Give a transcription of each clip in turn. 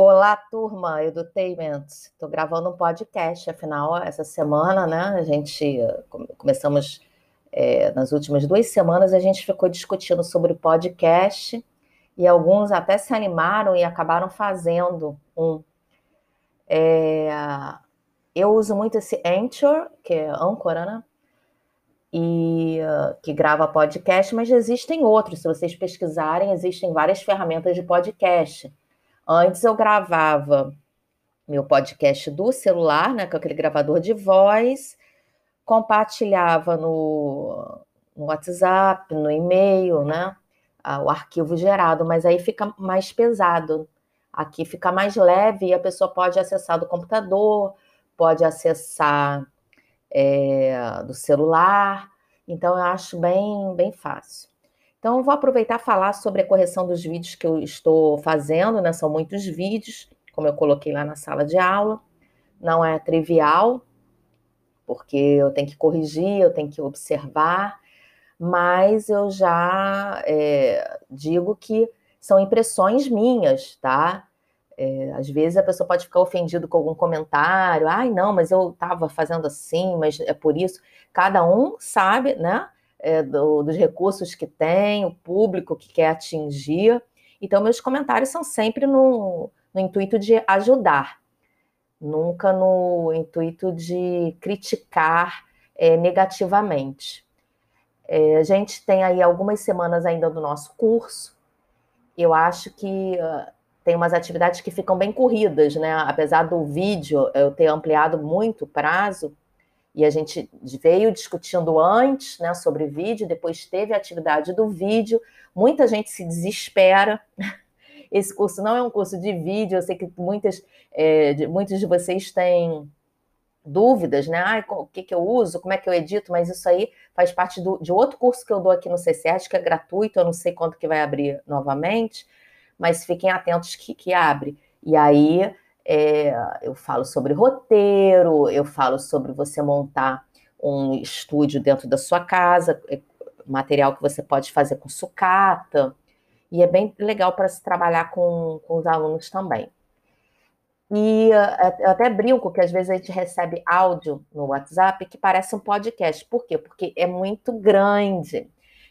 Olá, turma Edutainment. Estou gravando um podcast, afinal, essa semana, né? A gente começamos é, nas últimas duas semanas, a gente ficou discutindo sobre podcast e alguns até se animaram e acabaram fazendo um. É, eu uso muito esse Anchor, que é âncora, né? E que grava podcast, mas existem outros. Se vocês pesquisarem, existem várias ferramentas de podcast. Antes eu gravava meu podcast do celular, né, com aquele gravador de voz, compartilhava no, no WhatsApp, no e-mail, né, o arquivo gerado, mas aí fica mais pesado. Aqui fica mais leve e a pessoa pode acessar do computador, pode acessar é, do celular. Então eu acho bem, bem fácil. Então, eu vou aproveitar falar sobre a correção dos vídeos que eu estou fazendo, né? São muitos vídeos, como eu coloquei lá na sala de aula. Não é trivial, porque eu tenho que corrigir, eu tenho que observar, mas eu já é, digo que são impressões minhas, tá? É, às vezes a pessoa pode ficar ofendido com algum comentário, ai, não, mas eu estava fazendo assim, mas é por isso. Cada um sabe, né? É, do, dos recursos que tem, o público que quer atingir. Então, meus comentários são sempre no, no intuito de ajudar, nunca no intuito de criticar é, negativamente. É, a gente tem aí algumas semanas ainda do nosso curso. Eu acho que uh, tem umas atividades que ficam bem corridas, né? Apesar do vídeo eu ter ampliado muito o prazo, e a gente veio discutindo antes né, sobre vídeo, depois teve a atividade do vídeo. Muita gente se desespera. Esse curso não é um curso de vídeo, eu sei que muitas, é, muitos de vocês têm dúvidas, né? Ah, o que, que eu uso, como é que eu edito, mas isso aí faz parte do, de outro curso que eu dou aqui no CCS, que é gratuito, eu não sei quanto que vai abrir novamente, mas fiquem atentos que, que abre. E aí é, eu falo sobre roteiro, eu falo sobre você montar um estúdio dentro da sua casa, é, material que você pode fazer com sucata, e é bem legal para se trabalhar com, com os alunos também. E é, eu até brinco que às vezes a gente recebe áudio no WhatsApp que parece um podcast. Por quê? Porque é muito grande.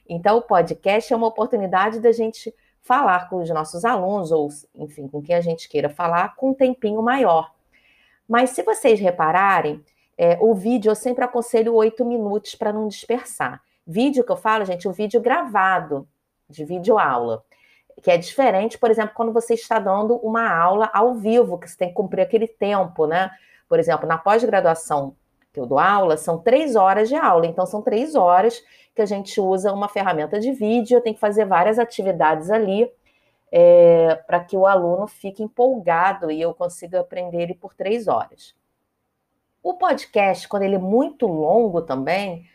Então, o podcast é uma oportunidade da gente falar com os nossos alunos, ou enfim, com quem a gente queira falar, com um tempinho maior. Mas se vocês repararem, é, o vídeo eu sempre aconselho oito minutos para não dispersar. Vídeo que eu falo, gente, o um vídeo gravado, de vídeo aula, que é diferente, por exemplo, quando você está dando uma aula ao vivo, que você tem que cumprir aquele tempo, né? Por exemplo, na pós-graduação que eu dou aula, são três horas de aula. Então, são três horas que a gente usa uma ferramenta de vídeo, eu tenho que fazer várias atividades ali é, para que o aluno fique empolgado e eu consiga aprender ele por três horas. O podcast, quando ele é muito longo também,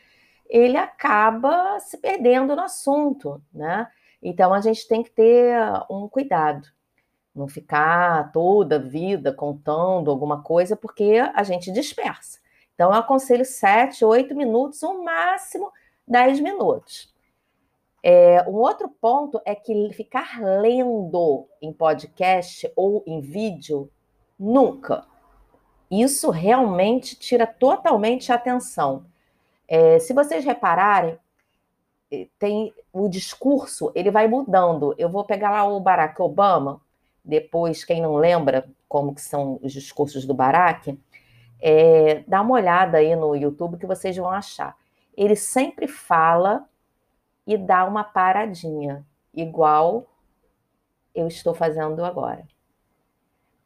ele acaba se perdendo no assunto, né? Então a gente tem que ter um cuidado, não ficar toda a vida contando alguma coisa, porque a gente dispersa. Então, eu aconselho 7, 8 minutos, o máximo 10 minutos. É, um outro ponto é que ficar lendo em podcast ou em vídeo, nunca. Isso realmente tira totalmente a atenção. É, se vocês repararem, é, tem o discurso, ele vai mudando. Eu vou pegar lá o Barack Obama, depois, quem não lembra como que são os discursos do Barack, é, dá uma olhada aí no YouTube que vocês vão achar. Ele sempre fala e dá uma paradinha, igual eu estou fazendo agora.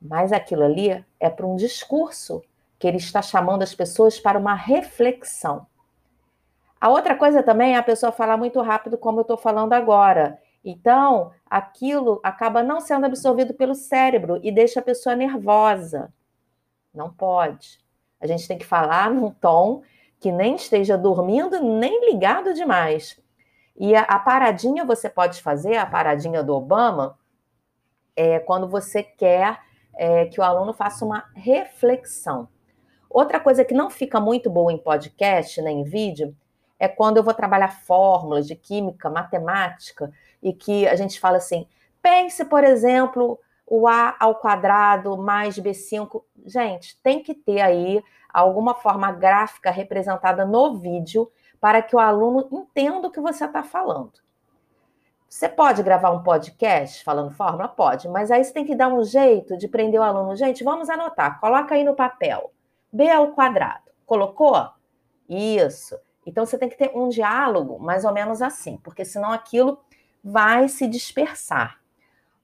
Mas aquilo ali é para um discurso que ele está chamando as pessoas para uma reflexão. A outra coisa também é a pessoa falar muito rápido, como eu estou falando agora. Então, aquilo acaba não sendo absorvido pelo cérebro e deixa a pessoa nervosa. Não pode. A gente tem que falar num tom que nem esteja dormindo, nem ligado demais. E a, a paradinha você pode fazer, a paradinha do Obama, é quando você quer é, que o aluno faça uma reflexão. Outra coisa que não fica muito boa em podcast, nem em vídeo, é quando eu vou trabalhar fórmulas de química, matemática, e que a gente fala assim: pense, por exemplo, o A ao quadrado mais B5. Gente, tem que ter aí alguma forma gráfica representada no vídeo para que o aluno entenda o que você está falando. Você pode gravar um podcast falando fórmula? Pode, mas aí você tem que dar um jeito de prender o aluno. Gente, vamos anotar. Coloca aí no papel. B ao quadrado. Colocou? Isso. Então você tem que ter um diálogo mais ou menos assim, porque senão aquilo vai se dispersar.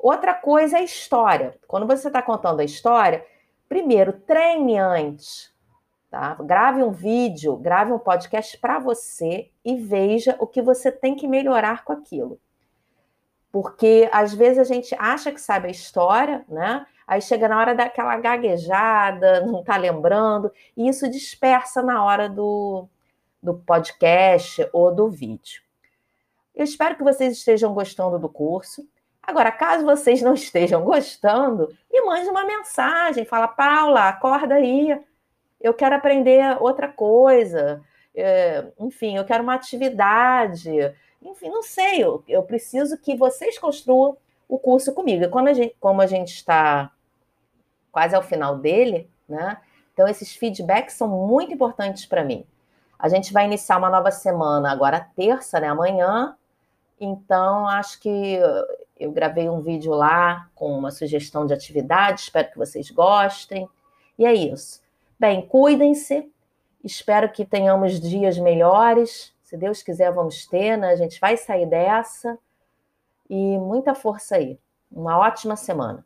Outra coisa é a história. Quando você está contando a história, primeiro treine antes. Tá? Grave um vídeo, grave um podcast para você e veja o que você tem que melhorar com aquilo. Porque às vezes a gente acha que sabe a história, né? Aí chega na hora daquela gaguejada, não está lembrando, e isso dispersa na hora do, do podcast ou do vídeo. Eu espero que vocês estejam gostando do curso. Agora, caso vocês não estejam gostando, me mande uma mensagem, fala, Paula, acorda aí, eu quero aprender outra coisa, é, enfim, eu quero uma atividade, enfim, não sei, eu, eu preciso que vocês construam o curso comigo. Quando a gente, como a gente está quase ao final dele, né? Então, esses feedbacks são muito importantes para mim. A gente vai iniciar uma nova semana agora, terça, né? Amanhã. Então, acho que eu gravei um vídeo lá com uma sugestão de atividade, espero que vocês gostem. E é isso. Bem, cuidem-se. Espero que tenhamos dias melhores. Se Deus quiser, vamos ter, né? A gente vai sair dessa. E muita força aí. Uma ótima semana.